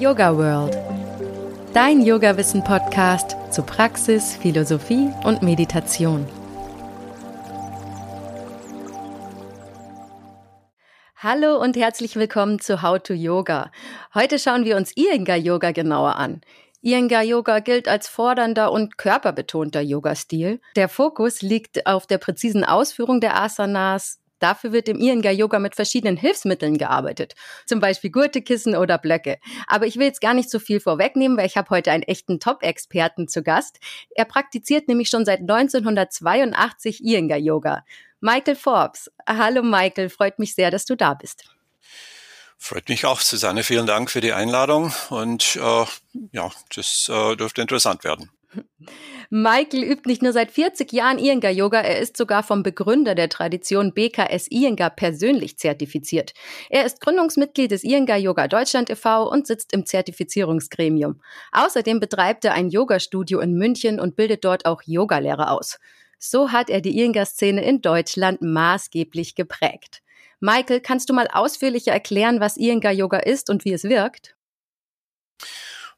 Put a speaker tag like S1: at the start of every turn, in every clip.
S1: Yoga World. Dein Yoga-Wissen-Podcast zu Praxis, Philosophie und Meditation. Hallo und herzlich willkommen zu How to Yoga. Heute schauen wir uns Iyengar Yoga genauer an. Iyengar Yoga gilt als fordernder und körperbetonter Yoga-Stil. Der Fokus liegt auf der präzisen Ausführung der Asanas, Dafür wird im Iyengar Yoga mit verschiedenen Hilfsmitteln gearbeitet, zum Beispiel Gurtekissen oder Blöcke. Aber ich will jetzt gar nicht so viel vorwegnehmen, weil ich habe heute einen echten Top-Experten zu Gast. Er praktiziert nämlich schon seit 1982 Iyengar Yoga. Michael Forbes. Hallo Michael, freut mich sehr, dass du da bist.
S2: Freut mich auch, Susanne. Vielen Dank für die Einladung und äh, ja, das äh, dürfte interessant werden.
S1: Michael übt nicht nur seit 40 Jahren Iyengar Yoga, er ist sogar vom Begründer der Tradition BKS Iyengar persönlich zertifiziert. Er ist Gründungsmitglied des Iyengar Yoga Deutschland e.V. und sitzt im Zertifizierungsgremium. Außerdem betreibt er ein Yoga-Studio in München und bildet dort auch Yogalehrer aus. So hat er die Iyengar-Szene in Deutschland maßgeblich geprägt. Michael, kannst du mal ausführlicher erklären, was Iyengar Yoga ist und wie es wirkt?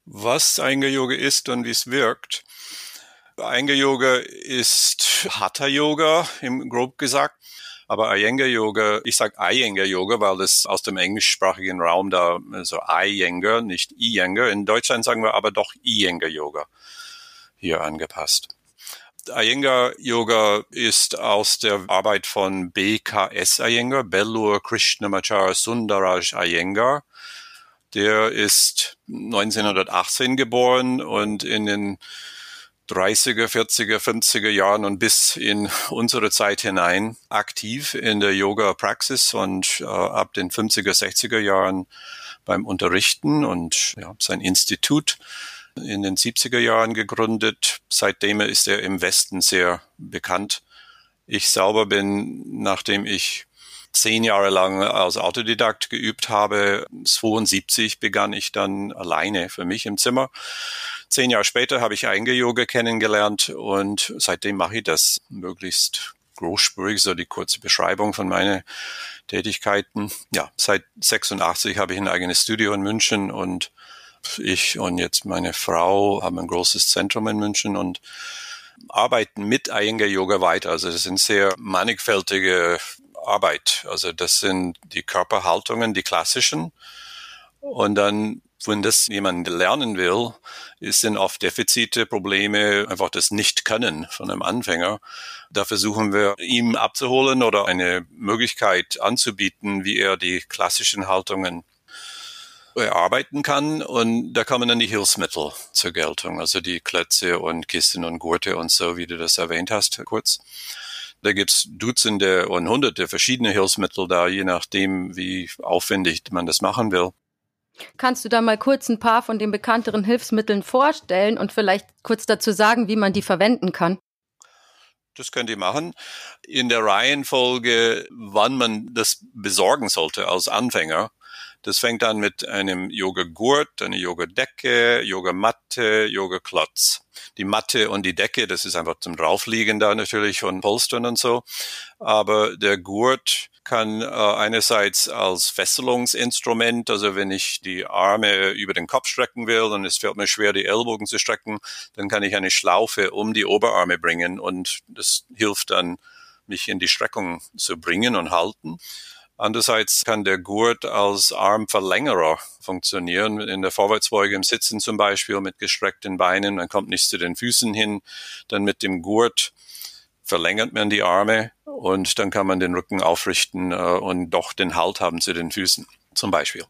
S2: Was Iyengar Yoga ist und wie es wirkt? Iyengar Yoga ist Hatha Yoga, im grob gesagt. Aber Iyengar Yoga, ich sage Iyengar Yoga, weil das aus dem englischsprachigen Raum da, also Iyengar, nicht Iyengar. In Deutschland sagen wir aber doch Iyengar Yoga hier angepasst. Iyengar Yoga ist aus der Arbeit von BKS Iyengar, Bellur Krishnamacharya Sundaraj Iyengar. Der ist 1918 geboren und in den 30er, 40er, 50er Jahren und bis in unsere Zeit hinein aktiv in der Yoga-Praxis und äh, ab den 50er, 60er Jahren beim Unterrichten und ja, sein Institut in den 70er Jahren gegründet. Seitdem ist er im Westen sehr bekannt. Ich sauber bin, nachdem ich zehn Jahre lang als Autodidakt geübt habe. 72 begann ich dann alleine für mich im Zimmer. Zehn Jahre später habe ich Einge-Yoga kennengelernt und seitdem mache ich das möglichst großspurig, so die kurze Beschreibung von meinen Tätigkeiten. Ja, seit 86 habe ich ein eigenes Studio in München und ich und jetzt meine Frau haben ein großes Zentrum in München und arbeiten mit Iyengar Yoga weiter. Also das sind sehr mannigfältige Arbeit. Also das sind die Körperhaltungen, die klassischen. Und dann, wenn das jemand lernen will, sind oft Defizite, Probleme, einfach das Nicht-Können von einem Anfänger. Da versuchen wir, ihm abzuholen oder eine Möglichkeit anzubieten, wie er die klassischen Haltungen erarbeiten kann. Und da kommen dann die Hilfsmittel zur Geltung, also die Klötze und Kissen und Gurte und so, wie du das erwähnt hast, kurz. Da gibt's Dutzende und Hunderte verschiedene Hilfsmittel da, je nachdem, wie aufwendig man das machen will.
S1: Kannst du da mal kurz ein paar von den bekannteren Hilfsmitteln vorstellen und vielleicht kurz dazu sagen, wie man die verwenden kann?
S2: Das könnt ihr machen. In der Reihenfolge, wann man das besorgen sollte als Anfänger. Das fängt an mit einem Yoga-Gurt, eine Yoga-Decke, Yoga-Matte, Yoga-Klotz. Die Matte und die Decke, das ist einfach zum Draufliegen da natürlich und Polstern und so. Aber der Gurt kann äh, einerseits als Fesselungsinstrument, also wenn ich die Arme über den Kopf strecken will und es fällt mir schwer, die Ellbogen zu strecken, dann kann ich eine Schlaufe um die Oberarme bringen und das hilft dann, mich in die Streckung zu bringen und halten. Andererseits kann der Gurt als Armverlängerer funktionieren. In der Vorwärtsbeuge im Sitzen zum Beispiel mit gestreckten Beinen. Man kommt nicht zu den Füßen hin. Dann mit dem Gurt verlängert man die Arme und dann kann man den Rücken aufrichten äh, und doch den Halt haben zu den Füßen zum Beispiel.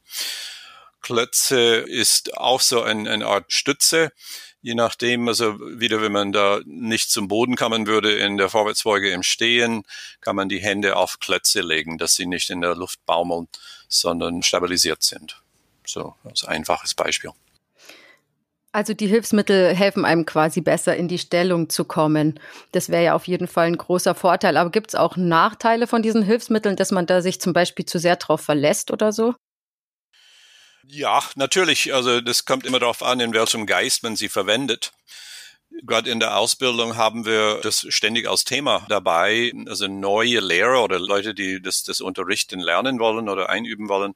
S2: Klötze ist auch so ein, eine Art Stütze je nachdem, also wieder, wenn man da nicht zum Boden kommen würde in der Vorwärtsbeuge im Stehen, kann man die Hände auf Klötze legen, dass sie nicht in der Luft baumeln, sondern stabilisiert sind. So, als einfaches Beispiel.
S1: Also die Hilfsmittel helfen einem quasi besser in die Stellung zu kommen. Das wäre ja auf jeden Fall ein großer Vorteil. Aber gibt es auch Nachteile von diesen Hilfsmitteln, dass man da sich zum Beispiel zu sehr drauf verlässt oder so?
S2: Ja, natürlich. Also das kommt immer darauf an, in welchem Geist man sie verwendet. Gerade in der Ausbildung haben wir das ständig als Thema dabei. Also neue Lehrer oder Leute, die das, das Unterrichten lernen wollen oder einüben wollen,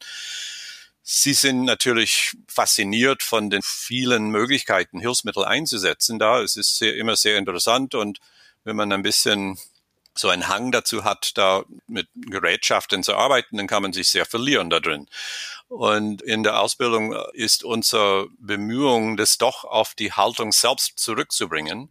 S2: Sie sind natürlich fasziniert von den vielen Möglichkeiten, Hilfsmittel einzusetzen da. Es ist sehr, immer sehr interessant und wenn man ein bisschen so einen Hang dazu hat, da mit Gerätschaften zu arbeiten, dann kann man sich sehr verlieren da drin. Und in der Ausbildung ist unsere Bemühung, das doch auf die Haltung selbst zurückzubringen.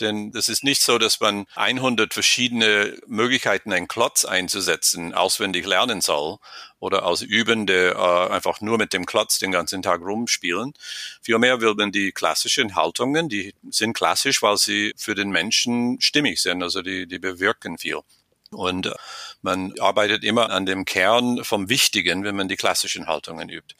S2: Denn es ist nicht so, dass man 100 verschiedene Möglichkeiten, einen Klotz einzusetzen, auswendig lernen soll oder aus Übende äh, einfach nur mit dem Klotz den ganzen Tag rumspielen. Vielmehr will man die klassischen Haltungen, die sind klassisch, weil sie für den Menschen stimmig sind, also die, die bewirken viel. Und äh, man arbeitet immer an dem Kern vom Wichtigen, wenn man die klassischen Haltungen übt.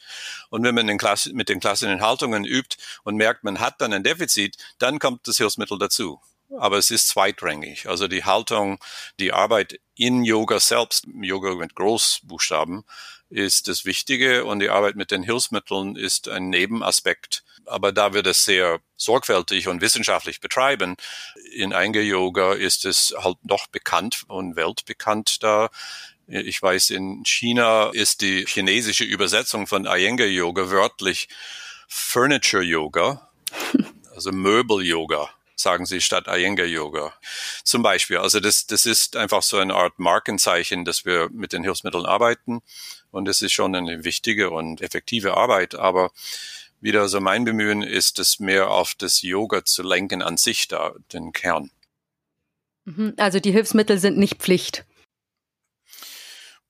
S2: Und wenn man den Klasse, mit den klassischen Haltungen übt und merkt, man hat dann ein Defizit, dann kommt das Hilfsmittel dazu. Aber es ist zweitrangig. Also die Haltung, die Arbeit in Yoga selbst, Yoga mit Großbuchstaben, ist das Wichtige und die Arbeit mit den Hilfsmitteln ist ein Nebenaspekt. Aber da wir das sehr sorgfältig und wissenschaftlich betreiben, in Einge Yoga ist es halt noch bekannt und weltbekannt da. Ich weiß, in China ist die chinesische Übersetzung von Iyengar Yoga wörtlich Furniture Yoga, also Möbel Yoga sagen sie statt Iyengar Yoga. Zum Beispiel. Also das, das ist einfach so eine Art Markenzeichen, dass wir mit den Hilfsmitteln arbeiten. Und es ist schon eine wichtige und effektive Arbeit. Aber wieder so mein Bemühen ist es mehr auf das Yoga zu lenken an sich da, den Kern.
S1: Mhm. Also die Hilfsmittel sind nicht Pflicht.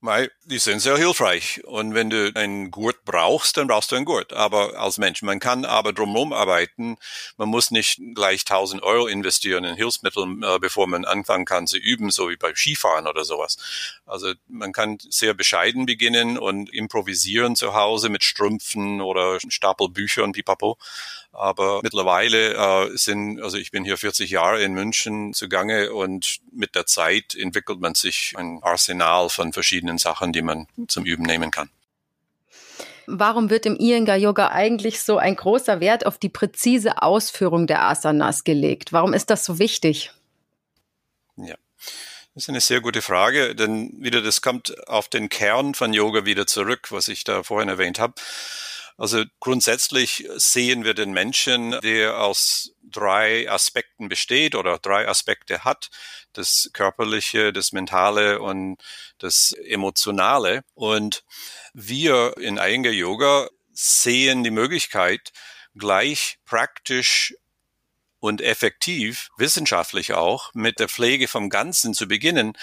S2: Weil die sind sehr hilfreich. Und wenn du einen Gurt brauchst, dann brauchst du einen Gurt. Aber als Mensch, man kann aber drumherum arbeiten. Man muss nicht gleich 1000 Euro investieren in Hilfsmittel, äh, bevor man anfangen kann zu üben, so wie beim Skifahren oder sowas. Also man kann sehr bescheiden beginnen und improvisieren zu Hause mit Strümpfen oder Stapel Bücher und pipapo. Aber mittlerweile äh, sind, also ich bin hier 40 Jahre in München zugange und mit der Zeit entwickelt man sich ein Arsenal von verschiedenen Sachen, die man zum Üben nehmen kann.
S1: Warum wird im Iyengar Yoga eigentlich so ein großer Wert auf die präzise Ausführung der Asanas gelegt? Warum ist das so wichtig?
S2: Ja. Das ist eine sehr gute Frage, denn wieder das kommt auf den Kern von Yoga wieder zurück, was ich da vorhin erwähnt habe. Also grundsätzlich sehen wir den Menschen, der aus drei Aspekten besteht oder drei Aspekte hat. Das körperliche, das mentale und das emotionale. Und wir in Iyengar Yoga sehen die Möglichkeit, gleich praktisch und effektiv, wissenschaftlich auch, mit der Pflege vom Ganzen zu beginnen,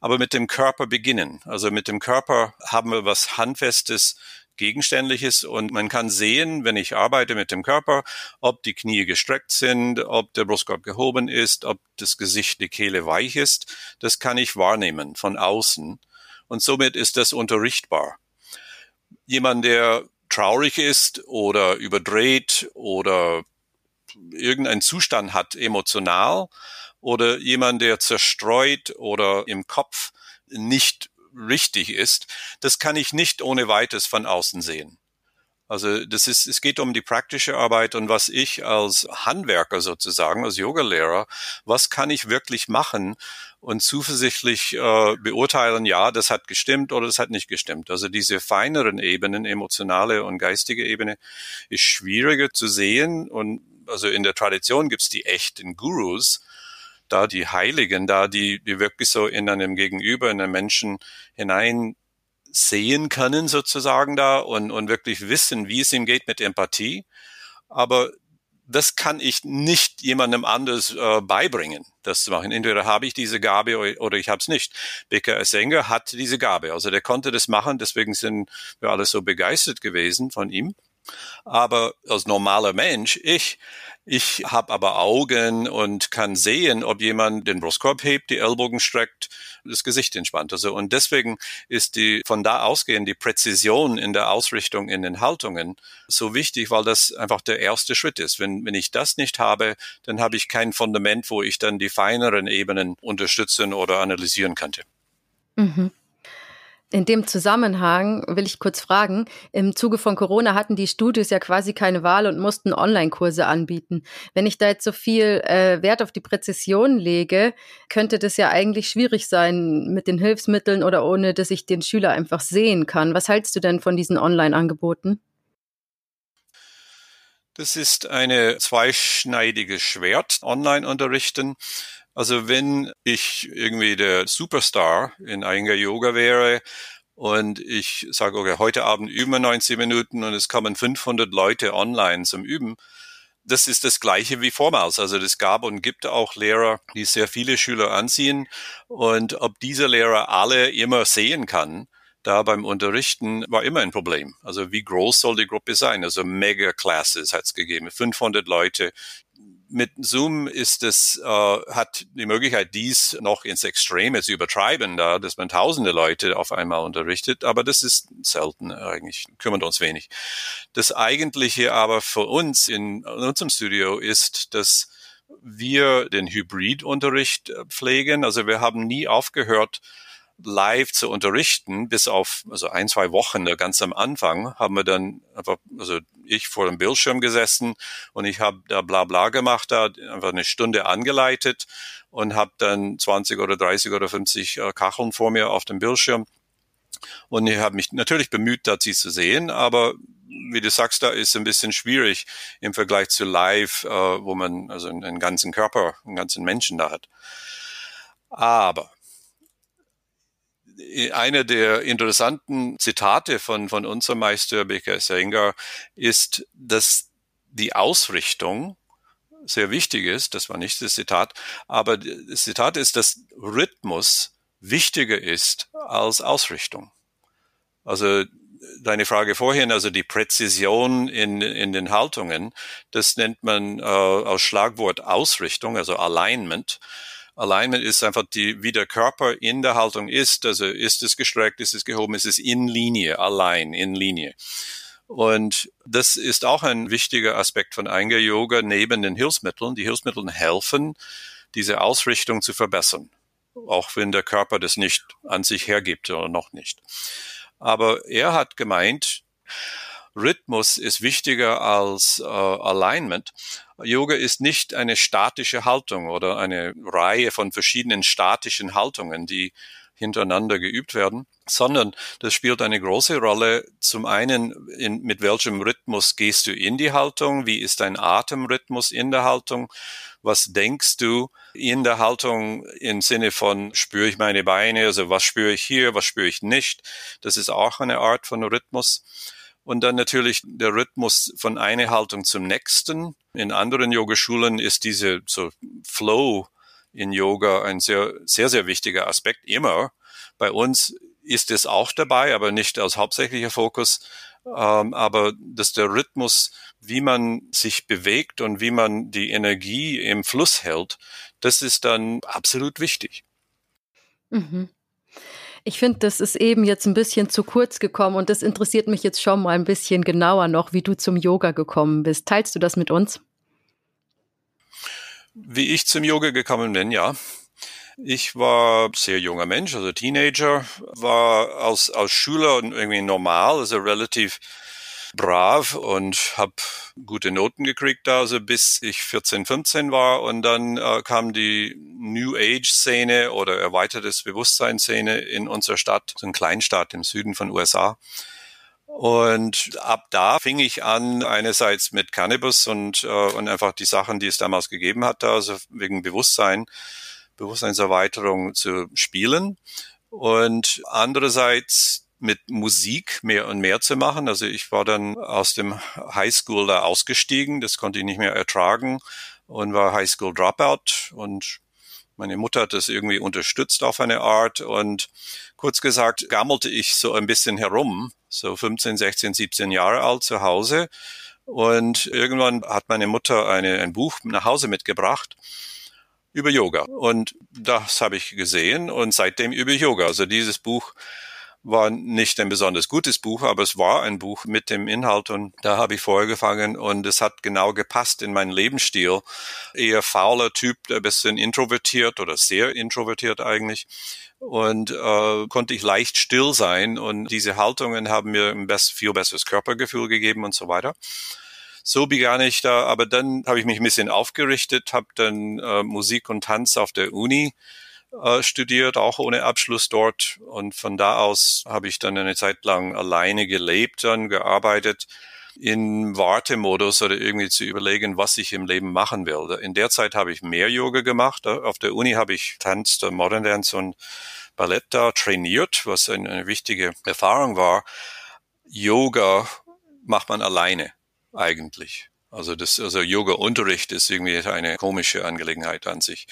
S2: aber mit dem Körper beginnen. Also mit dem Körper haben wir was Handfestes, Gegenständliches und man kann sehen, wenn ich arbeite mit dem Körper, ob die Knie gestreckt sind, ob der Brustkorb gehoben ist, ob das Gesicht, die Kehle weich ist. Das kann ich wahrnehmen von außen und somit ist das unterrichtbar. Jemand, der traurig ist oder überdreht oder irgendeinen Zustand hat emotional oder jemand, der zerstreut oder im Kopf nicht richtig ist, das kann ich nicht ohne weiteres von außen sehen. Also das ist, es geht um die praktische Arbeit und was ich als Handwerker sozusagen, als Yogalehrer, was kann ich wirklich machen und zuversichtlich äh, beurteilen, ja, das hat gestimmt oder das hat nicht gestimmt. Also diese feineren Ebenen, emotionale und geistige Ebene, ist schwieriger zu sehen und also in der Tradition gibt's die echten Gurus, da die Heiligen, da die, die wirklich so in einem Gegenüber, in einem Menschen hinein sehen können sozusagen da und, und wirklich wissen, wie es ihm geht mit Empathie. Aber das kann ich nicht jemandem anders äh, beibringen, das zu machen. Entweder habe ich diese Gabe oder, ich habe es nicht. Becker Sänger hat diese Gabe, also der konnte das machen, deswegen sind wir alle so begeistert gewesen von ihm. Aber als normaler Mensch, ich, ich habe aber Augen und kann sehen, ob jemand den Brustkorb hebt, die Ellbogen streckt, das Gesicht entspannt. Also und deswegen ist die von da ausgehend die Präzision in der Ausrichtung in den Haltungen so wichtig, weil das einfach der erste Schritt ist. Wenn wenn ich das nicht habe, dann habe ich kein Fundament, wo ich dann die feineren Ebenen unterstützen oder analysieren könnte.
S1: Mhm. In dem Zusammenhang will ich kurz fragen, im Zuge von Corona hatten die Studios ja quasi keine Wahl und mussten Online-Kurse anbieten. Wenn ich da jetzt so viel äh, Wert auf die Präzision lege, könnte das ja eigentlich schwierig sein mit den Hilfsmitteln oder ohne, dass ich den Schüler einfach sehen kann. Was hältst du denn von diesen Online-Angeboten?
S2: Das ist eine zweischneidige Schwert, Online-Unterrichten. Also wenn ich irgendwie der Superstar in Iyengar Yoga wäre und ich sage, okay, heute Abend üben wir 90 Minuten und es kommen 500 Leute online zum Üben, das ist das Gleiche wie vormals. Also es gab und gibt auch Lehrer, die sehr viele Schüler anziehen. Und ob diese Lehrer alle immer sehen kann, da beim Unterrichten war immer ein Problem. Also wie groß soll die Gruppe sein? Also Mega Classes hat es gegeben, 500 Leute, mit Zoom ist es, äh, hat die Möglichkeit, dies noch ins Extreme zu übertreiben, da, dass man tausende Leute auf einmal unterrichtet, aber das ist selten eigentlich, kümmert uns wenig. Das eigentliche aber für uns in, in unserem Studio ist, dass wir den Hybridunterricht äh, pflegen. Also wir haben nie aufgehört, live zu unterrichten, bis auf also ein, zwei Wochen, ganz am Anfang, haben wir dann einfach, also ich vor dem Bildschirm gesessen und ich habe da bla bla gemacht, da einfach eine Stunde angeleitet und habe dann 20 oder 30 oder 50 äh, Kacheln vor mir auf dem Bildschirm. Und ich habe mich natürlich bemüht, da sie zu sehen, aber wie du sagst, da ist ein bisschen schwierig im Vergleich zu live, äh, wo man also einen ganzen Körper, einen ganzen Menschen da hat. Aber einer der interessanten Zitate von, von unserem Meister Becker Sänger ist, dass die Ausrichtung sehr wichtig ist. Das war nicht das Zitat, aber das Zitat ist, dass Rhythmus wichtiger ist als Ausrichtung. Also deine Frage vorhin, also die Präzision in, in den Haltungen, das nennt man äh, aus Schlagwort Ausrichtung, also Alignment. Alignment ist einfach die, wie der Körper in der Haltung ist. Also ist es gestreckt, ist es gehoben, ist es in Linie, allein, in Linie. Und das ist auch ein wichtiger Aspekt von Einger Yoga neben den Hilfsmitteln. Die Hilfsmittel helfen, diese Ausrichtung zu verbessern. Auch wenn der Körper das nicht an sich hergibt oder noch nicht. Aber er hat gemeint, Rhythmus ist wichtiger als äh, Alignment. Yoga ist nicht eine statische Haltung oder eine Reihe von verschiedenen statischen Haltungen, die hintereinander geübt werden, sondern das spielt eine große Rolle. Zum einen, in, mit welchem Rhythmus gehst du in die Haltung? Wie ist dein Atemrhythmus in der Haltung? Was denkst du in der Haltung im Sinne von, spüre ich meine Beine? Also was spüre ich hier? Was spüre ich nicht? Das ist auch eine Art von Rhythmus. Und dann natürlich der Rhythmus von einer Haltung zum nächsten. In anderen Yogaschulen ist diese so Flow in Yoga ein sehr, sehr, sehr wichtiger Aspekt immer. Bei uns ist es auch dabei, aber nicht als hauptsächlicher Fokus. Ähm, aber dass der Rhythmus, wie man sich bewegt und wie man die Energie im Fluss hält, das ist dann absolut wichtig.
S1: Mhm. Ich finde, das ist eben jetzt ein bisschen zu kurz gekommen und das interessiert mich jetzt schon mal ein bisschen genauer noch, wie du zum Yoga gekommen bist. Teilst du das mit uns?
S2: Wie ich zum Yoga gekommen bin, ja. Ich war sehr junger Mensch, also Teenager, war als, als Schüler irgendwie normal, also relativ brav und habe gute Noten gekriegt da, also bis ich 14, 15 war und dann äh, kam die New Age Szene oder erweitertes Bewusstseinsszene in unserer Stadt, so ein Kleinstadt im Süden von USA. Und ab da fing ich an, einerseits mit Cannabis und, äh, und einfach die Sachen, die es damals gegeben hat, also wegen Bewusstsein, Bewusstseinserweiterung zu spielen. Und andererseits mit Musik mehr und mehr zu machen. Also ich war dann aus dem Highschool da ausgestiegen, das konnte ich nicht mehr ertragen und war Highschool Dropout. Und meine Mutter hat das irgendwie unterstützt auf eine Art. Und kurz gesagt gammelte ich so ein bisschen herum, so 15, 16, 17 Jahre alt zu Hause. Und irgendwann hat meine Mutter eine, ein Buch nach Hause mitgebracht über Yoga. Und das habe ich gesehen und seitdem über Yoga. Also dieses Buch war nicht ein besonders gutes Buch, aber es war ein Buch mit dem Inhalt und da habe ich vorgefangen und es hat genau gepasst in meinen Lebensstil. Eher fauler Typ, ein bisschen introvertiert oder sehr introvertiert eigentlich. und äh, konnte ich leicht still sein und diese Haltungen haben mir ein best, viel besseres Körpergefühl gegeben und so weiter. So begann ich da, aber dann habe ich mich ein bisschen aufgerichtet, habe dann äh, Musik und Tanz auf der Uni äh, studiert, auch ohne Abschluss dort und von da aus habe ich dann eine Zeit lang alleine gelebt, dann gearbeitet in Wartemodus oder irgendwie zu überlegen, was ich im Leben machen will. In der Zeit habe ich mehr Yoga gemacht. Auf der Uni habe ich Tanz, Modern Dance und Ballett da trainiert, was eine, eine wichtige Erfahrung war. Yoga macht man alleine eigentlich. Also das, also Yoga-Unterricht ist irgendwie eine komische Angelegenheit an sich.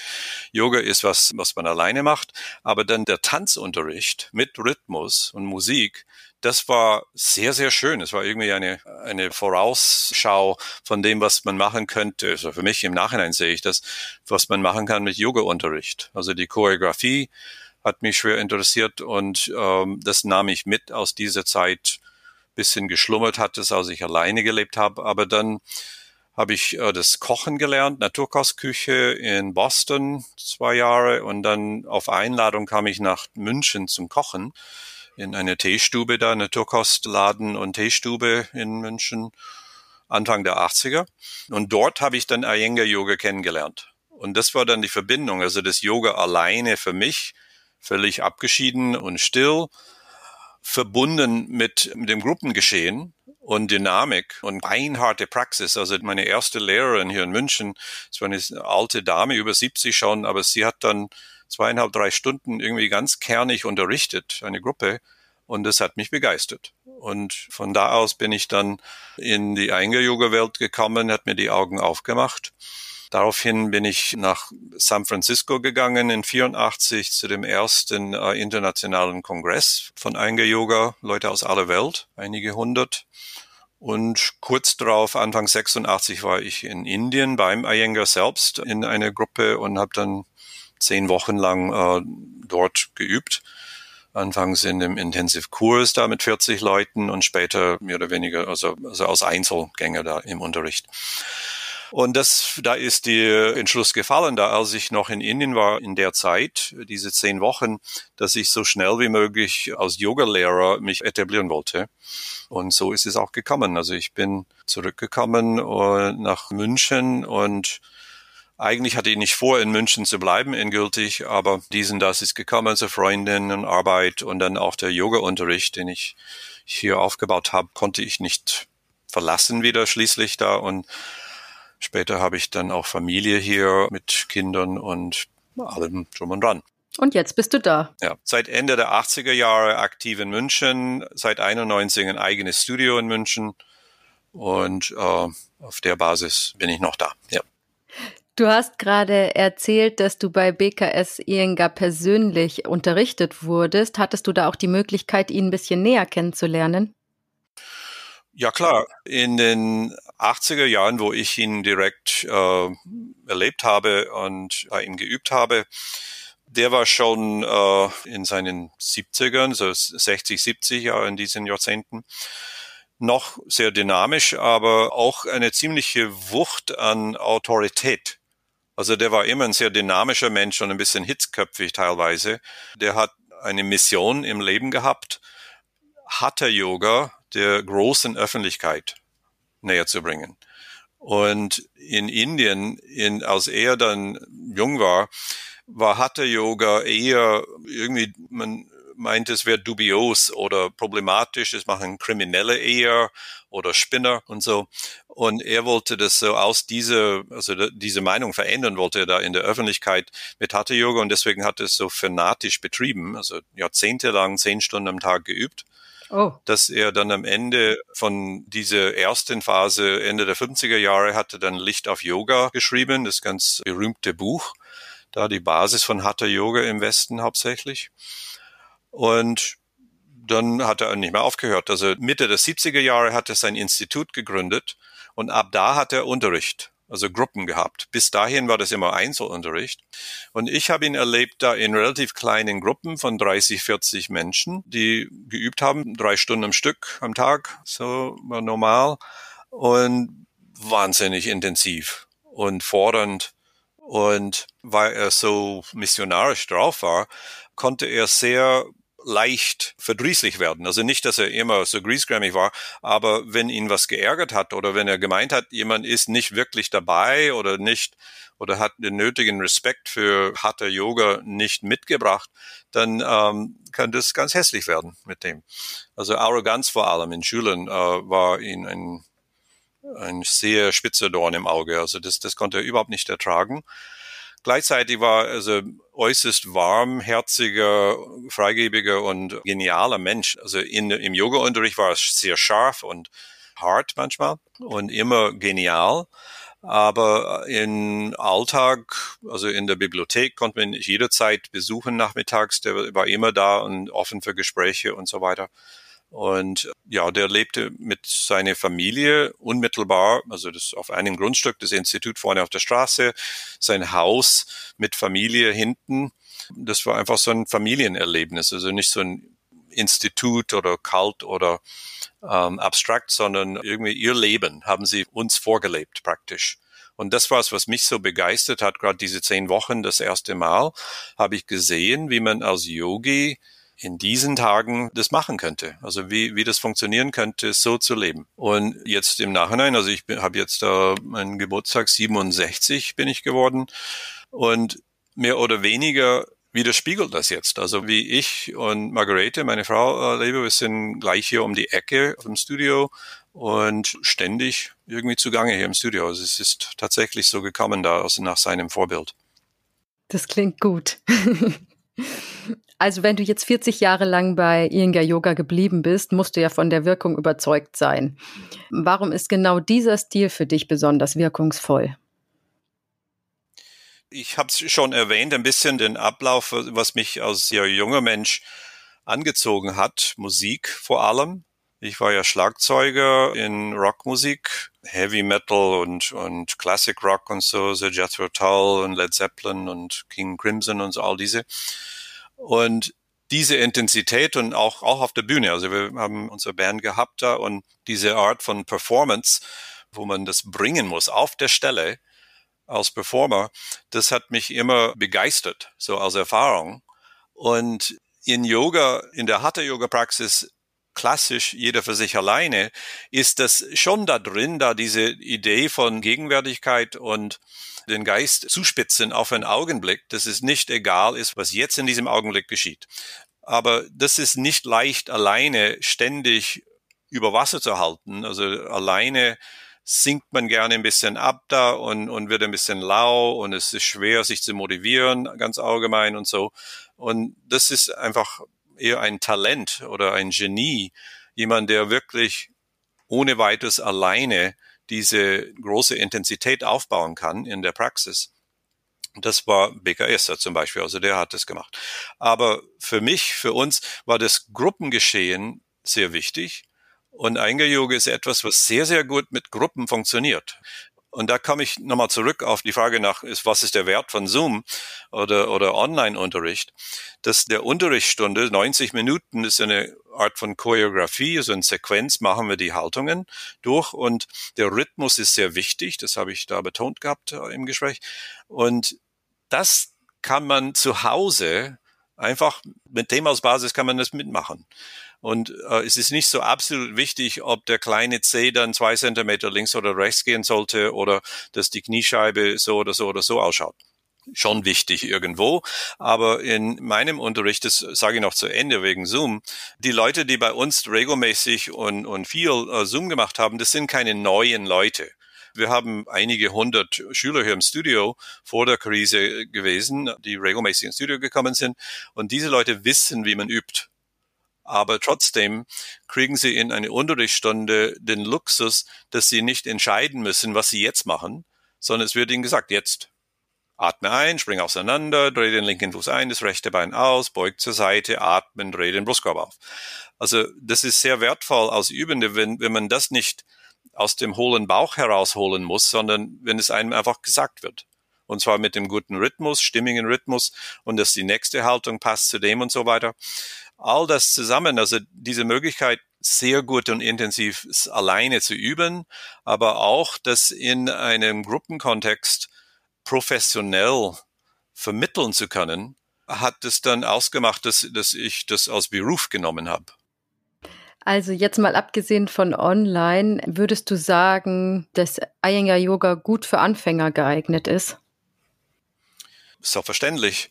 S2: Yoga ist was, was man alleine macht, aber dann der Tanzunterricht mit Rhythmus und Musik, das war sehr, sehr schön. Es war irgendwie eine, eine Vorausschau von dem, was man machen könnte. Also für mich im Nachhinein sehe ich das, was man machen kann mit Yoga-Unterricht. Also die Choreografie hat mich schwer interessiert und ähm, das nahm ich mit aus dieser Zeit. Bisschen geschlummert hat es, als ich alleine gelebt habe, aber dann habe ich äh, das Kochen gelernt, Naturkostküche in Boston zwei Jahre und dann auf Einladung kam ich nach München zum Kochen in eine Teestube da, Naturkostladen und Teestube in München Anfang der 80er. Und dort habe ich dann Iyengar Yoga kennengelernt. Und das war dann die Verbindung, also das Yoga alleine für mich, völlig abgeschieden und still, verbunden mit, dem Gruppengeschehen und Dynamik und beinharte Praxis. Also meine erste Lehrerin hier in München, das war eine alte Dame, über 70 schon, aber sie hat dann zweieinhalb, drei Stunden irgendwie ganz kernig unterrichtet, eine Gruppe. Und das hat mich begeistert. Und von da aus bin ich dann in die Einger-Yoga-Welt gekommen, hat mir die Augen aufgemacht. Daraufhin bin ich nach San Francisco gegangen in 84 zu dem ersten äh, internationalen Kongress von Einger Yoga, Leute aus aller Welt, einige hundert. Und kurz darauf, Anfang 86, war ich in Indien beim Iyengar selbst in einer Gruppe und habe dann zehn Wochen lang äh, dort geübt. Anfangs in dem Intensivkurs da mit 40 Leuten und später mehr oder weniger, also, also als Einzelgänger da im Unterricht. Und das, da ist der Entschluss gefallen, da als ich noch in Indien war in der Zeit, diese zehn Wochen, dass ich so schnell wie möglich als Yogalehrer mich etablieren wollte. Und so ist es auch gekommen. Also ich bin zurückgekommen uh, nach München und eigentlich hatte ich nicht vor, in München zu bleiben, endgültig, aber diesen, das ist gekommen zur Freundin und Arbeit und dann auch der Yoga-Unterricht, den ich hier aufgebaut habe, konnte ich nicht verlassen wieder schließlich da und Später habe ich dann auch Familie hier mit Kindern und allem drum und dran.
S1: Und jetzt bist du da.
S2: Ja, seit Ende der 80er Jahre aktiv in München, seit 91 ein eigenes Studio in München und äh, auf der Basis bin ich noch da. Ja.
S1: Du hast gerade erzählt, dass du bei BKS Iyengar persönlich unterrichtet wurdest. Hattest du da auch die Möglichkeit, ihn ein bisschen näher kennenzulernen?
S2: Ja klar, in den 80er Jahren, wo ich ihn direkt äh, erlebt habe und bei ihm geübt habe, der war schon äh, in seinen 70ern, so 60, 70 Jahre in diesen Jahrzehnten, noch sehr dynamisch, aber auch eine ziemliche Wucht an Autorität. Also der war immer ein sehr dynamischer Mensch und ein bisschen hitzköpfig teilweise. Der hat eine Mission im Leben gehabt, Hatha Yoga der großen Öffentlichkeit näher zu bringen. Und in Indien, in, als er dann jung war, war Hatha Yoga eher irgendwie, man meint, es wäre dubios oder problematisch, es machen Kriminelle eher oder Spinner und so. Und er wollte das so aus dieser, also diese Meinung verändern wollte er da in der Öffentlichkeit mit Hatha Yoga und deswegen hat er es so fanatisch betrieben, also jahrzehntelang zehn Stunden am Tag geübt oh. dass er dann am Ende von dieser ersten Phase, Ende der 50er Jahre, hatte dann Licht auf Yoga geschrieben, das ganz berühmte Buch, da die Basis von Hatha Yoga im Westen hauptsächlich. Und dann hat er nicht mehr aufgehört. Also Mitte der 70er Jahre hat er sein Institut gegründet und ab da hat er Unterricht also Gruppen gehabt. Bis dahin war das immer Einzelunterricht. Und ich habe ihn erlebt da in relativ kleinen Gruppen von 30, 40 Menschen, die geübt haben, drei Stunden am Stück am Tag, so normal. Und wahnsinnig intensiv und fordernd. Und weil er so missionarisch drauf war, konnte er sehr leicht verdrießlich werden. Also nicht, dass er immer so griesgrämig war, aber wenn ihn was geärgert hat oder wenn er gemeint hat, jemand ist nicht wirklich dabei oder nicht oder hat den nötigen Respekt für Hatha Yoga nicht mitgebracht, dann ähm, kann das ganz hässlich werden mit dem. Also Arroganz vor allem in Schulen äh, war ihn ein, ein sehr spitzer Dorn im Auge. Also das, das konnte er überhaupt nicht ertragen. Gleichzeitig war also äußerst warmherziger, freigebiger und genialer Mensch. Also in, im Yoga-Unterricht war er sehr scharf und hart manchmal und immer genial. Aber im Alltag, also in der Bibliothek, konnte man jederzeit besuchen nachmittags. Der war immer da und offen für Gespräche und so weiter. Und ja, der lebte mit seiner Familie unmittelbar, also das auf einem Grundstück, das Institut vorne auf der Straße, sein Haus mit Familie hinten. Das war einfach so ein Familienerlebnis, also nicht so ein Institut oder kalt oder ähm, abstrakt, sondern irgendwie ihr Leben haben sie uns vorgelebt praktisch. Und das war es, was mich so begeistert hat, gerade diese zehn Wochen, das erste Mal, habe ich gesehen, wie man als Yogi in diesen Tagen das machen könnte. Also wie, wie das funktionieren könnte, so zu leben. Und jetzt im Nachhinein, also ich habe jetzt da meinen Geburtstag 67 bin ich geworden und mehr oder weniger widerspiegelt das jetzt. Also wie ich und Margarete, meine Frau, äh, lebe, wir sind gleich hier um die Ecke im Studio und ständig irgendwie zugange hier im Studio. Also es ist tatsächlich so gekommen da, also nach seinem Vorbild.
S1: Das klingt gut. Also wenn du jetzt 40 Jahre lang bei Iyengar Yoga geblieben bist, musst du ja von der Wirkung überzeugt sein. Warum ist genau dieser Stil für dich besonders wirkungsvoll?
S2: Ich habe es schon erwähnt, ein bisschen den Ablauf, was mich als sehr junger Mensch angezogen hat, Musik vor allem. Ich war ja Schlagzeuger in Rockmusik, Heavy Metal und, und Classic Rock und so, so Jethro Tull und Led Zeppelin und King Crimson und so all diese. Und diese Intensität und auch, auch auf der Bühne, also wir haben unsere Band gehabt da und diese Art von Performance, wo man das bringen muss auf der Stelle als Performer, das hat mich immer begeistert, so als Erfahrung. Und in Yoga, in der Hatha-Yoga-Praxis klassisch jeder für sich alleine, ist das schon da drin, da diese Idee von Gegenwärtigkeit und den Geist zuspitzen auf einen Augenblick, dass es nicht egal ist, was jetzt in diesem Augenblick geschieht. Aber das ist nicht leicht alleine ständig über Wasser zu halten. Also alleine sinkt man gerne ein bisschen ab da und, und wird ein bisschen lau und es ist schwer, sich zu motivieren, ganz allgemein und so. Und das ist einfach eher ein Talent oder ein Genie, jemand, der wirklich ohne weiteres alleine diese große Intensität aufbauen kann in der Praxis. Das war BKS zum Beispiel, also der hat das gemacht. Aber für mich, für uns war das Gruppengeschehen sehr wichtig. Und Einge-Yoga ist etwas, was sehr, sehr gut mit Gruppen funktioniert. Und da komme ich nochmal zurück auf die Frage nach, ist, was ist der Wert von Zoom oder, oder Online-Unterricht? Dass der Unterrichtsstunde, 90 Minuten, ist eine Art von Choreografie, so eine Sequenz machen wir die Haltungen durch und der Rhythmus ist sehr wichtig, das habe ich da betont gehabt äh, im Gespräch. Und das kann man zu Hause einfach mit dem als Basis kann man das mitmachen. Und äh, es ist nicht so absolut wichtig, ob der kleine C dann zwei Zentimeter links oder rechts gehen sollte oder dass die Kniescheibe so oder so oder so ausschaut schon wichtig irgendwo. Aber in meinem Unterricht, das sage ich noch zu Ende wegen Zoom, die Leute, die bei uns regelmäßig und, und viel äh, Zoom gemacht haben, das sind keine neuen Leute. Wir haben einige hundert Schüler hier im Studio vor der Krise gewesen, die regelmäßig ins Studio gekommen sind. Und diese Leute wissen, wie man übt aber trotzdem kriegen sie in eine Unterrichtsstunde den Luxus, dass sie nicht entscheiden müssen, was sie jetzt machen, sondern es wird ihnen gesagt, jetzt atme ein, spring auseinander, dreh den linken Fuß ein, das rechte Bein aus, beug zur Seite, atmen, dreh den Brustkorb auf. Also das ist sehr wertvoll als Übende, wenn, wenn man das nicht aus dem hohlen Bauch herausholen muss, sondern wenn es einem einfach gesagt wird. Und zwar mit dem guten Rhythmus, stimmigen Rhythmus und dass die nächste Haltung passt zu dem und so weiter all das zusammen, also diese Möglichkeit, sehr gut und intensiv alleine zu üben, aber auch das in einem Gruppenkontext professionell vermitteln zu können, hat es dann ausgemacht, dass, dass ich das als Beruf genommen habe.
S1: Also jetzt mal abgesehen von online, würdest du sagen, dass Iyengar Yoga gut für Anfänger geeignet ist?
S2: Selbstverständlich.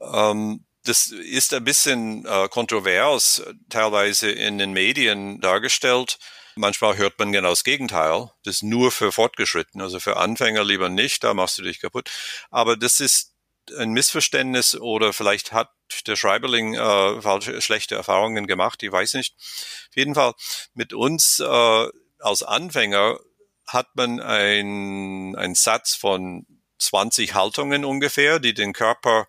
S2: Ähm, das ist ein bisschen äh, kontrovers teilweise in den Medien dargestellt. Manchmal hört man genau das Gegenteil. Das ist nur für Fortgeschritten, also für Anfänger lieber nicht, da machst du dich kaputt. Aber das ist ein Missverständnis oder vielleicht hat der Schreiberling äh, falsche, schlechte Erfahrungen gemacht, ich weiß nicht. Auf jeden Fall mit uns äh, als Anfänger hat man ein, ein Satz von 20 Haltungen ungefähr, die den Körper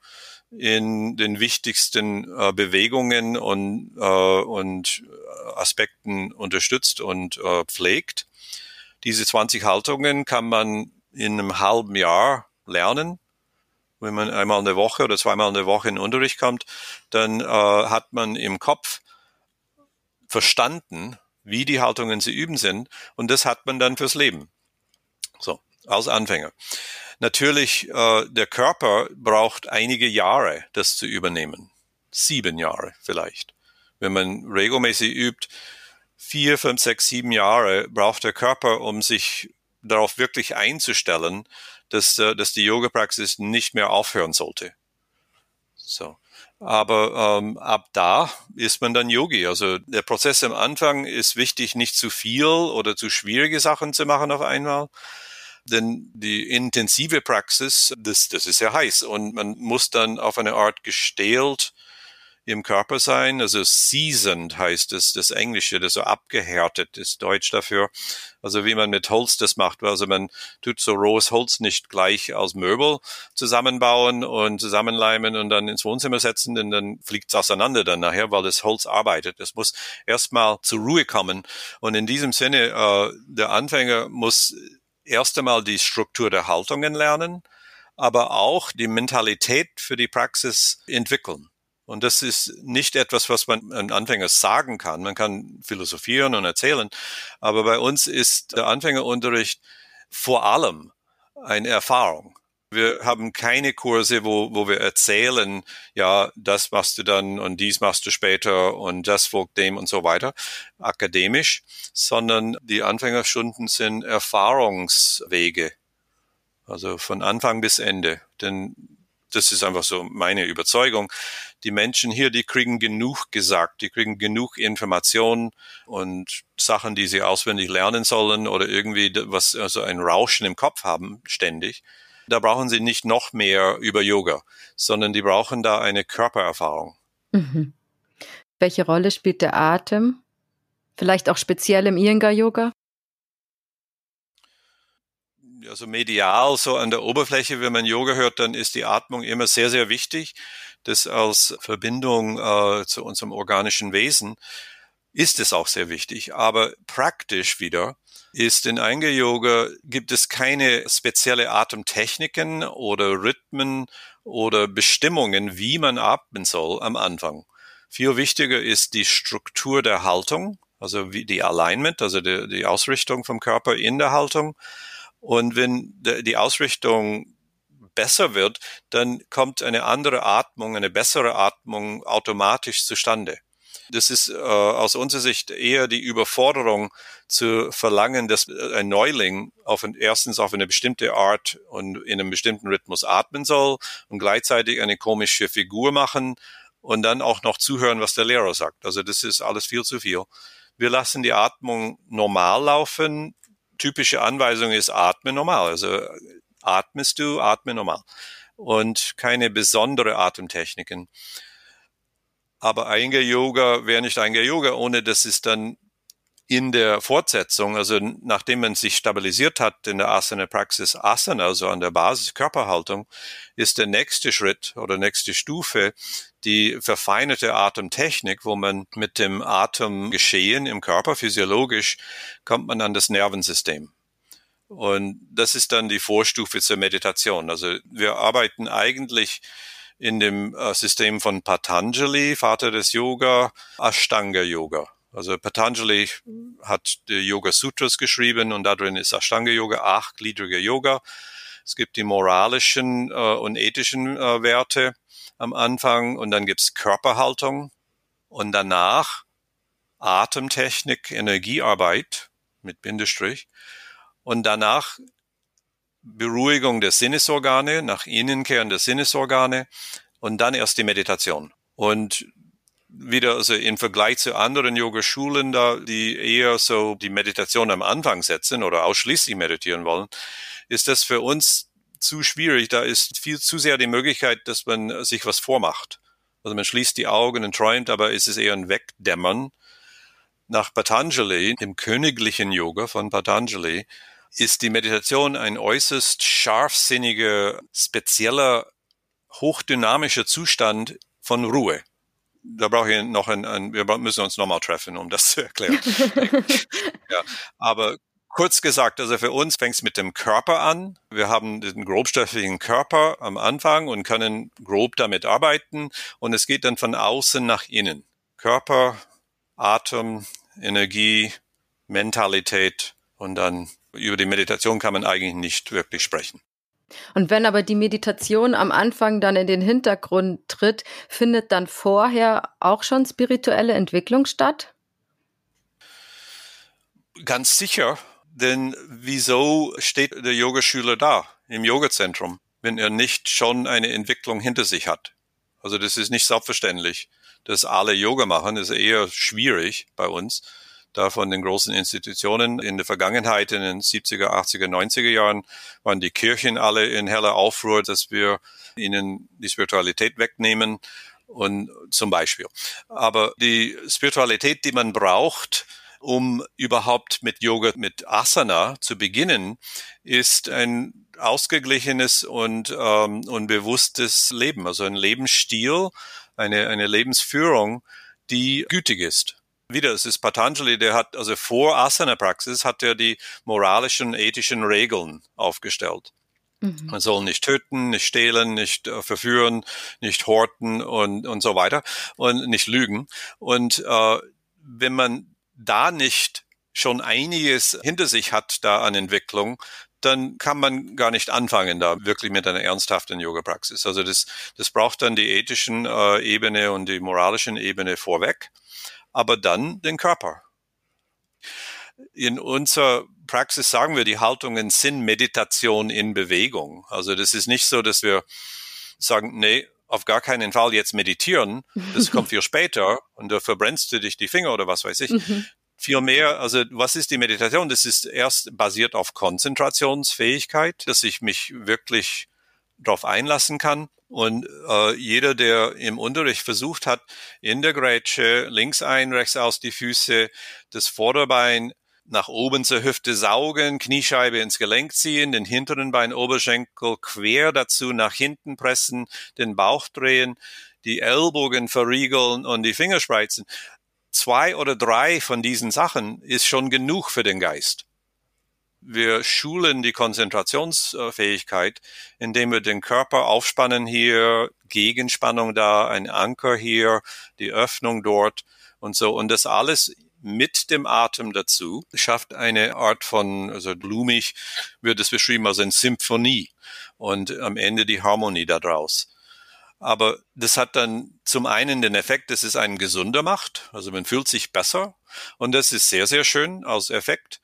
S2: in den wichtigsten äh, Bewegungen und, äh, und Aspekten unterstützt und äh, pflegt. Diese 20 Haltungen kann man in einem halben Jahr lernen. Wenn man einmal eine Woche oder zweimal eine Woche in den Unterricht kommt, dann äh, hat man im Kopf verstanden, wie die Haltungen zu üben sind und das hat man dann fürs Leben. So, als Anfänger. Natürlich, äh, der Körper braucht einige Jahre, das zu übernehmen. Sieben Jahre vielleicht. Wenn man regelmäßig übt, vier, fünf, sechs, sieben Jahre braucht der Körper, um sich darauf wirklich einzustellen, dass, äh, dass die Yoga-Praxis nicht mehr aufhören sollte. So. Aber ähm, ab da ist man dann Yogi. Also der Prozess am Anfang ist wichtig, nicht zu viel oder zu schwierige Sachen zu machen auf einmal, denn die intensive Praxis, das, das ist sehr heiß und man muss dann auf eine Art gestählt im Körper sein. Also seasoned heißt es, das Englische, das so abgehärtet ist Deutsch dafür. Also wie man mit Holz das macht. Also man tut so rohes Holz nicht gleich aus Möbel zusammenbauen und zusammenleimen und dann ins Wohnzimmer setzen, denn dann fliegt es auseinander dann nachher, weil das Holz arbeitet. Das muss erstmal zur Ruhe kommen. Und in diesem Sinne, äh, der Anfänger muss erst einmal die Struktur der Haltungen lernen, aber auch die Mentalität für die Praxis entwickeln. Und das ist nicht etwas, was man einem Anfänger sagen kann. Man kann philosophieren und erzählen, aber bei uns ist der Anfängerunterricht vor allem eine Erfahrung. Wir haben keine Kurse, wo, wo wir erzählen, ja, das machst du dann und dies machst du später und das folgt dem und so weiter, akademisch, sondern die Anfängerstunden sind Erfahrungswege. Also von Anfang bis Ende. Denn das ist einfach so meine Überzeugung. Die Menschen hier, die kriegen genug gesagt, die kriegen genug Informationen und Sachen, die sie auswendig lernen sollen oder irgendwie was, also ein Rauschen im Kopf haben, ständig. Da brauchen sie nicht noch mehr über Yoga, sondern die brauchen da eine Körpererfahrung.
S1: Mhm. Welche Rolle spielt der Atem? Vielleicht auch speziell im Iyengar-Yoga?
S2: Also medial, so an der Oberfläche, wenn man Yoga hört, dann ist die Atmung immer sehr, sehr wichtig. Das als Verbindung äh, zu unserem organischen Wesen ist es auch sehr wichtig. Aber praktisch wieder ist in Iyengar Yoga gibt es keine spezielle Atemtechniken oder Rhythmen oder Bestimmungen, wie man atmen soll am Anfang. Viel wichtiger ist die Struktur der Haltung, also wie die Alignment, also die, die Ausrichtung vom Körper in der Haltung. Und wenn die Ausrichtung besser wird, dann kommt eine andere Atmung, eine bessere Atmung automatisch zustande. Das ist äh, aus unserer Sicht eher die Überforderung zu verlangen, dass ein Neuling auf ein, erstens auf eine bestimmte Art und in einem bestimmten Rhythmus atmen soll und gleichzeitig eine komische Figur machen und dann auch noch zuhören, was der Lehrer sagt. Also das ist alles viel zu viel. Wir lassen die Atmung normal laufen. Typische Anweisung ist atme normal. Also atmest du, atme normal. Und keine besondere Atemtechniken. Aber Iyengar Yoga wäre nicht Iyengar Yoga, ohne dass es dann in der Fortsetzung, also nachdem man sich stabilisiert hat in der Asana-Praxis Asana, also an der Basis Körperhaltung, ist der nächste Schritt oder nächste Stufe die verfeinerte Atemtechnik, wo man mit dem Atemgeschehen im Körper physiologisch kommt man an das Nervensystem. Und das ist dann die Vorstufe zur Meditation. Also wir arbeiten eigentlich in dem äh, System von Patanjali, Vater des Yoga, Ashtanga Yoga. Also Patanjali hat die Yoga Sutras geschrieben und da drin ist Ashtanga Yoga, achtgliedriger Yoga. Es gibt die moralischen äh, und ethischen äh, Werte, am Anfang und dann gibt's Körperhaltung und danach Atemtechnik, Energiearbeit mit Bindestrich und danach Beruhigung der Sinnesorgane, nach innen kehren der Sinnesorgane und dann erst die Meditation. Und wieder also im Vergleich zu anderen Yogaschulen da, die eher so die Meditation am Anfang setzen oder ausschließlich meditieren wollen, ist das für uns zu schwierig. Da ist viel zu sehr die Möglichkeit, dass man sich was vormacht. Also man schließt die Augen und träumt, aber es ist eher ein Wegdämmern. Nach Patanjali, dem königlichen Yoga von Patanjali, ist die Meditation ein äußerst scharfsinniger, spezieller, hochdynamischer Zustand von Ruhe da brauche ich noch ein, ein wir müssen uns nochmal treffen, um das zu erklären. ja, aber kurz gesagt, also für uns fängt es mit dem Körper an. Wir haben den grobstofflichen Körper am Anfang und können grob damit arbeiten und es geht dann von außen nach innen. Körper, Atem, Energie, Mentalität und dann über die Meditation kann man eigentlich nicht wirklich sprechen.
S1: Und wenn aber die Meditation am Anfang dann in den Hintergrund tritt, findet dann vorher auch schon spirituelle Entwicklung statt?
S2: Ganz sicher, denn wieso steht der Yogaschüler da im Yogazentrum, wenn er nicht schon eine Entwicklung hinter sich hat? Also das ist nicht selbstverständlich, dass alle Yoga machen, das ist eher schwierig bei uns da von den großen Institutionen. In der Vergangenheit, in den 70er, 80er, 90er Jahren, waren die Kirchen alle in heller Aufruhr, dass wir ihnen die Spiritualität wegnehmen und zum Beispiel. Aber die Spiritualität, die man braucht, um überhaupt mit Yoga, mit Asana zu beginnen, ist ein ausgeglichenes und, ähm, und bewusstes Leben, also ein Lebensstil, eine, eine Lebensführung, die gütig ist. Wieder, es ist Patanjali, der hat, also vor Asana-Praxis hat er die moralischen, ethischen Regeln aufgestellt. Mhm. Man soll nicht töten, nicht stehlen, nicht äh, verführen, nicht horten und, und so weiter und nicht lügen. Und äh, wenn man da nicht schon einiges hinter sich hat da an Entwicklung, dann kann man gar nicht anfangen da wirklich mit einer ernsthaften Yoga-Praxis. Also das, das braucht dann die ethischen äh, Ebene und die moralischen Ebene vorweg aber dann den Körper. In unserer Praxis sagen wir, die Haltungen sind Meditation in Bewegung. Also das ist nicht so, dass wir sagen, nee, auf gar keinen Fall jetzt meditieren. Das kommt viel später und da verbrennst du dich die Finger oder was weiß ich. Mhm. Vielmehr, also was ist die Meditation? Das ist erst basiert auf Konzentrationsfähigkeit, dass ich mich wirklich darauf einlassen kann. Und äh, jeder, der im Unterricht versucht hat, in der Grätsche links ein, rechts aus die Füße, das Vorderbein nach oben zur Hüfte saugen, Kniescheibe ins Gelenk ziehen, den hinteren Bein, Oberschenkel quer dazu nach hinten pressen, den Bauch drehen, die Ellbogen verriegeln und die Finger spreizen. Zwei oder drei von diesen Sachen ist schon genug für den Geist wir schulen die Konzentrationsfähigkeit, indem wir den Körper aufspannen hier, Gegenspannung da, ein Anker hier, die Öffnung dort und so. Und das alles mit dem Atem dazu schafft eine Art von, also blumig wird es beschrieben als eine Symphonie und am Ende die Harmonie daraus. Aber das hat dann zum einen den Effekt, dass es einen gesunder macht, also man fühlt sich besser und das ist sehr, sehr schön als Effekt.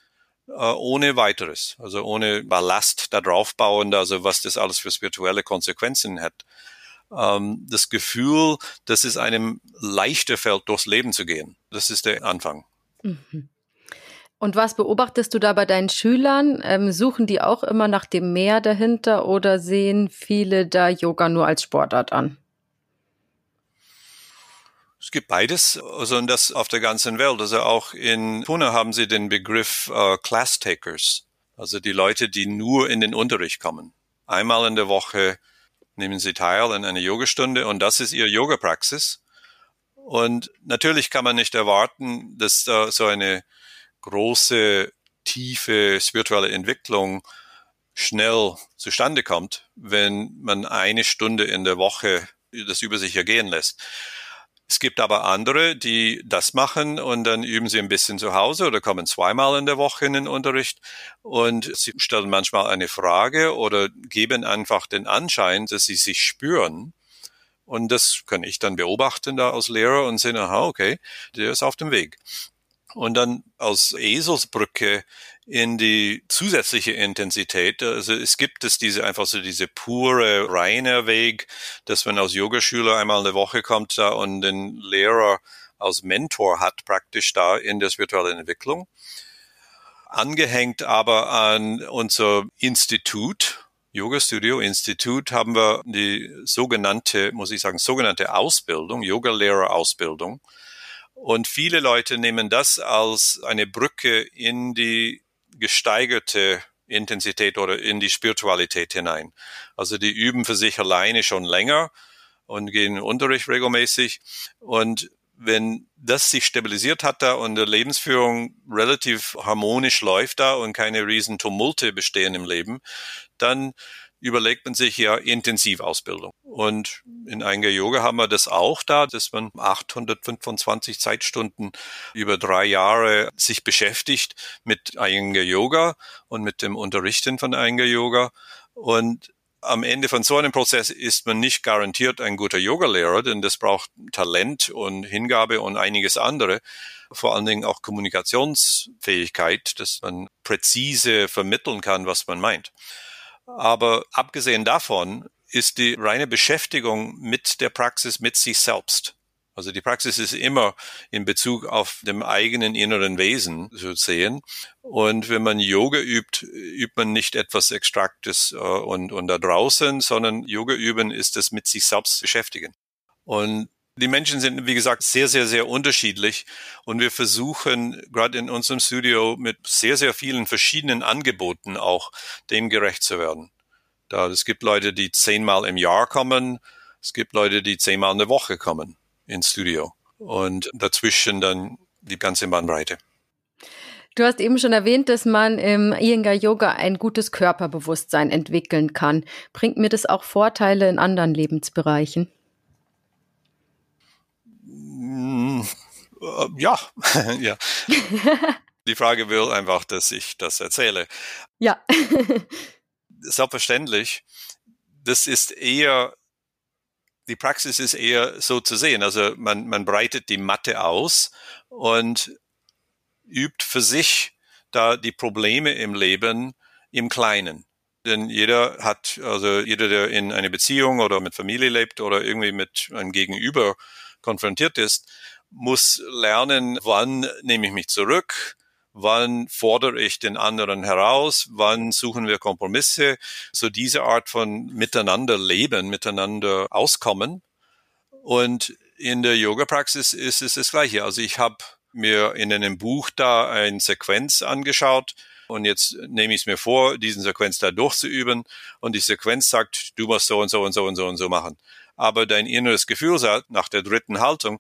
S2: Äh, ohne weiteres, also ohne Ballast da drauf bauen, also was das alles für spirituelle Konsequenzen hat. Ähm, das Gefühl, dass es einem leichter fällt, durchs Leben zu gehen. Das ist der Anfang. Mhm.
S1: Und was beobachtest du da bei deinen Schülern? Ähm, suchen die auch immer nach dem Meer dahinter oder sehen viele da Yoga nur als Sportart an?
S2: Es gibt beides, also und das auf der ganzen Welt. Also auch in Pune haben sie den Begriff äh, Class Takers, also die Leute, die nur in den Unterricht kommen. Einmal in der Woche nehmen sie teil an einer Yogastunde und das ist ihre Yoga-Praxis. Und natürlich kann man nicht erwarten, dass da so eine große, tiefe spirituelle Entwicklung schnell zustande kommt, wenn man eine Stunde in der Woche das über sich ergehen lässt. Es gibt aber andere, die das machen und dann üben sie ein bisschen zu Hause oder kommen zweimal in der Woche in den Unterricht und sie stellen manchmal eine Frage oder geben einfach den Anschein, dass sie sich spüren Und das kann ich dann beobachten da als Lehrer und sehen, aha, okay, der ist auf dem Weg. Und dann als Eselsbrücke in die zusätzliche Intensität. Also es gibt es diese einfach so diese pure, reine Weg, dass man als Yogaschüler einmal eine Woche kommt da und den Lehrer als Mentor hat praktisch da in der spirituellen Entwicklung. Angehängt aber an unser Institut, Yoga Studio Institut, haben wir die sogenannte, muss ich sagen, sogenannte Ausbildung, Yoga-Lehrer-Ausbildung. Und viele Leute nehmen das als eine Brücke in die gesteigerte Intensität oder in die Spiritualität hinein. Also die üben für sich alleine schon länger und gehen in Unterricht regelmäßig. Und wenn das sich stabilisiert hat da und die Lebensführung relativ harmonisch läuft da und keine riesen Tumulte bestehen im Leben, dann überlegt man sich ja Intensivausbildung. Und in Einga Yoga haben wir das auch da, dass man 825 Zeitstunden über drei Jahre sich beschäftigt mit Einga Yoga und mit dem Unterrichten von Einga Yoga. Und am Ende von so einem Prozess ist man nicht garantiert ein guter Yogalehrer, denn das braucht Talent und Hingabe und einiges andere. Vor allen Dingen auch Kommunikationsfähigkeit, dass man präzise vermitteln kann, was man meint. Aber abgesehen davon ist die reine Beschäftigung mit der Praxis mit sich selbst. Also die Praxis ist immer in Bezug auf dem eigenen inneren Wesen zu sehen. Und wenn man Yoga übt, übt man nicht etwas Extraktes äh, und, und da draußen, sondern Yoga üben ist es mit sich selbst beschäftigen. Und die Menschen sind, wie gesagt, sehr, sehr, sehr unterschiedlich. Und wir versuchen gerade in unserem Studio mit sehr, sehr vielen verschiedenen Angeboten auch dem gerecht zu werden. Da, es gibt Leute, die zehnmal im Jahr kommen. Es gibt Leute, die zehnmal in der Woche kommen ins Studio. Und dazwischen dann die ganze Bandbreite.
S1: Du hast eben schon erwähnt, dass man im Iyengar Yoga ein gutes Körperbewusstsein entwickeln kann. Bringt mir das auch Vorteile in anderen Lebensbereichen?
S2: Äh, ja, ja. Die Frage will einfach, dass ich das erzähle.
S1: Ja.
S2: Selbstverständlich. Das ist eher, die Praxis ist eher so zu sehen. Also man, man breitet die Matte aus und übt für sich da die Probleme im Leben im Kleinen. Denn jeder hat, also jeder, der in einer Beziehung oder mit Familie lebt oder irgendwie mit einem Gegenüber konfrontiert ist, muss lernen, wann nehme ich mich zurück, wann fordere ich den anderen heraus, wann suchen wir Kompromisse, so diese Art von miteinander leben, miteinander auskommen. Und in der Yoga-Praxis ist es das Gleiche. Also ich habe mir in einem Buch da eine Sequenz angeschaut und jetzt nehme ich es mir vor, diesen Sequenz da durchzuüben und die Sequenz sagt, du musst so und so und so und so und so machen. Aber dein inneres Gefühl sagt nach der dritten Haltung,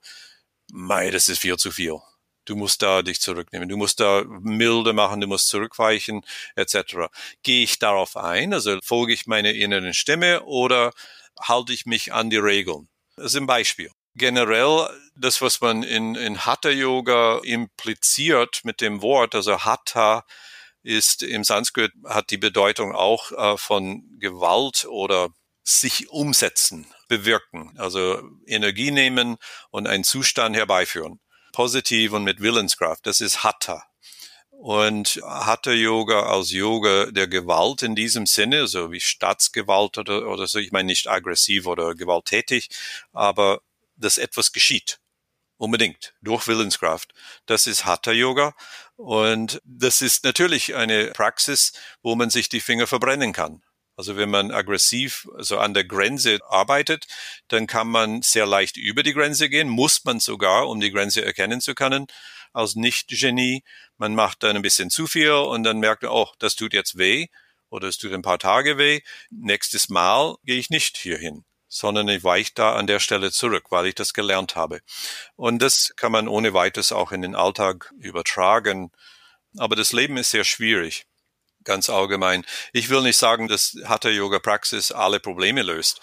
S2: mei, das ist viel zu viel. Du musst da dich zurücknehmen, du musst da milde machen, du musst zurückweichen, etc. Gehe ich darauf ein, also folge ich meiner inneren Stimme oder halte ich mich an die Regeln? Das ist ein Beispiel. Generell, das, was man in, in Hatha-Yoga impliziert mit dem Wort, also Hatha ist im Sanskrit, hat die Bedeutung auch äh, von Gewalt oder sich umsetzen, bewirken, also Energie nehmen und einen Zustand herbeiführen. Positiv und mit Willenskraft, das ist Hatha. Und Hatha Yoga als Yoga der Gewalt in diesem Sinne, so wie Staatsgewalt oder, oder so, ich meine nicht aggressiv oder gewalttätig, aber dass etwas geschieht. Unbedingt. Durch Willenskraft. Das ist Hatha Yoga. Und das ist natürlich eine Praxis, wo man sich die Finger verbrennen kann. Also wenn man aggressiv, also an der Grenze arbeitet, dann kann man sehr leicht über die Grenze gehen, muss man sogar, um die Grenze erkennen zu können, als Nicht-Genie. Man macht dann ein bisschen zu viel und dann merkt man, oh, das tut jetzt weh oder es tut ein paar Tage weh. Nächstes Mal gehe ich nicht hierhin, sondern ich weiche da an der Stelle zurück, weil ich das gelernt habe. Und das kann man ohne weiteres auch in den Alltag übertragen. Aber das Leben ist sehr schwierig ganz allgemein. Ich will nicht sagen, dass Hatha Yoga Praxis alle Probleme löst.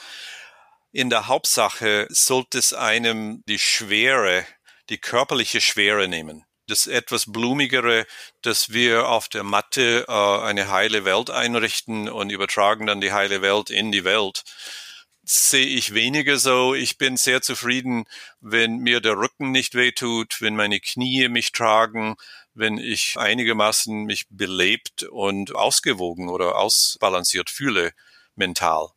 S2: In der Hauptsache sollte es einem die Schwere, die körperliche Schwere nehmen. Das etwas blumigere, dass wir auf der Matte äh, eine heile Welt einrichten und übertragen dann die heile Welt in die Welt. sehe ich weniger so. Ich bin sehr zufrieden, wenn mir der Rücken nicht wehtut, wenn meine Knie mich tragen, wenn ich einigermaßen mich belebt und ausgewogen oder ausbalanciert fühle mental.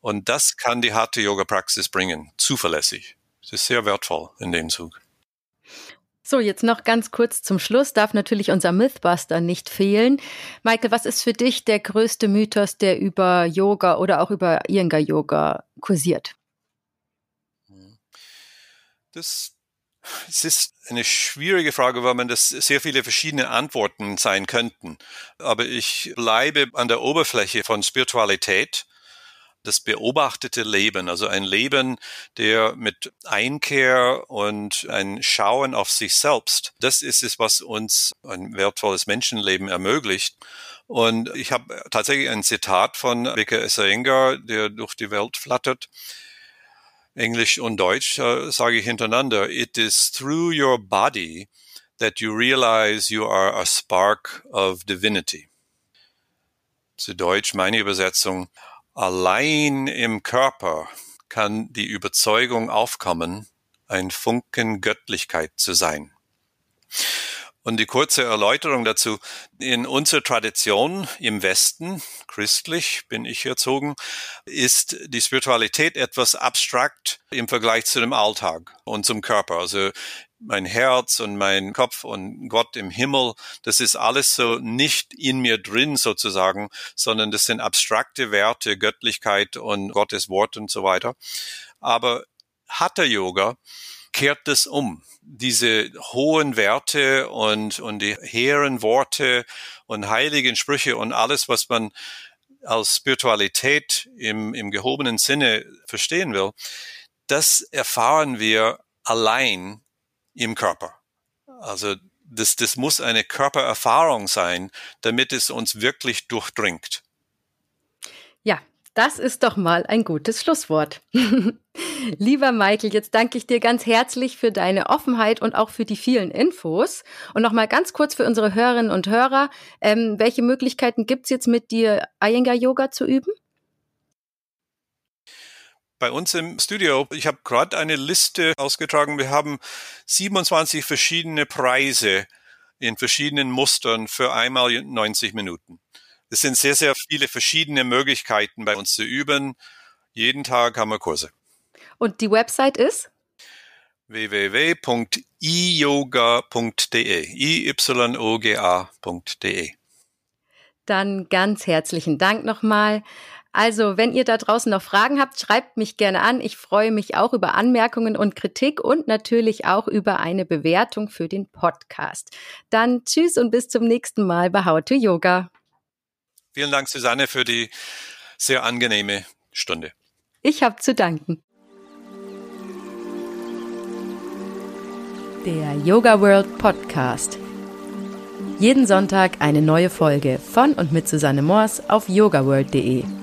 S2: Und das kann die harte Yoga-Praxis bringen, zuverlässig. Das ist sehr wertvoll in dem Zug.
S1: So, jetzt noch ganz kurz zum Schluss darf natürlich unser Mythbuster nicht fehlen. Michael, was ist für dich der größte Mythos, der über Yoga oder auch über Iyengar Yoga kursiert?
S2: Das es ist eine schwierige Frage, weil man das sehr viele verschiedene Antworten sein könnten. Aber ich bleibe an der Oberfläche von Spiritualität das beobachtete Leben, also ein Leben, der mit Einkehr und ein Schauen auf sich selbst, das ist es, was uns ein wertvolles Menschenleben ermöglicht. Und ich habe tatsächlich ein Zitat von Vika Esaenga, der durch die Welt flattert. Englisch und Deutsch äh, sage ich hintereinander. It is through your body that you realize you are a spark of divinity. Zu Deutsch meine Übersetzung. Allein im Körper kann die Überzeugung aufkommen, ein Funken Göttlichkeit zu sein. Und die kurze Erläuterung dazu. In unserer Tradition im Westen, christlich bin ich erzogen, ist die Spiritualität etwas abstrakt im Vergleich zu dem Alltag und zum Körper. Also mein Herz und mein Kopf und Gott im Himmel, das ist alles so nicht in mir drin sozusagen, sondern das sind abstrakte Werte, Göttlichkeit und Gottes Wort und so weiter. Aber Hatha Yoga kehrt das um. Diese hohen Werte und, und die hehren Worte und heiligen Sprüche und alles, was man als Spiritualität im, im gehobenen Sinne verstehen will, das erfahren wir allein im Körper. Also das, das muss eine Körpererfahrung sein, damit es uns wirklich durchdringt.
S1: Das ist doch mal ein gutes Schlusswort. Lieber Michael, jetzt danke ich dir ganz herzlich für deine Offenheit und auch für die vielen Infos. Und nochmal ganz kurz für unsere Hörerinnen und Hörer, ähm, welche Möglichkeiten gibt's jetzt mit dir, Iyengar-Yoga zu üben?
S2: bei uns im Studio, ich habe gerade eine Liste ausgetragen. Wir haben 27 verschiedene Preise in verschiedenen Mustern für einmal 90 Minuten. Es sind sehr, sehr viele verschiedene Möglichkeiten bei uns zu üben. Jeden Tag haben wir Kurse.
S1: Und die Website ist?
S2: www.iyoga.de. i-y-o-g-a.de.
S1: Dann ganz herzlichen Dank nochmal. Also, wenn ihr da draußen noch Fragen habt, schreibt mich gerne an. Ich freue mich auch über Anmerkungen und Kritik und natürlich auch über eine Bewertung für den Podcast. Dann tschüss und bis zum nächsten Mal bei How to Yoga.
S2: Vielen Dank, Susanne, für die sehr angenehme Stunde.
S1: Ich habe zu danken. Der Yoga World Podcast. Jeden Sonntag eine neue Folge von und mit Susanne Moors auf yogaworld.de.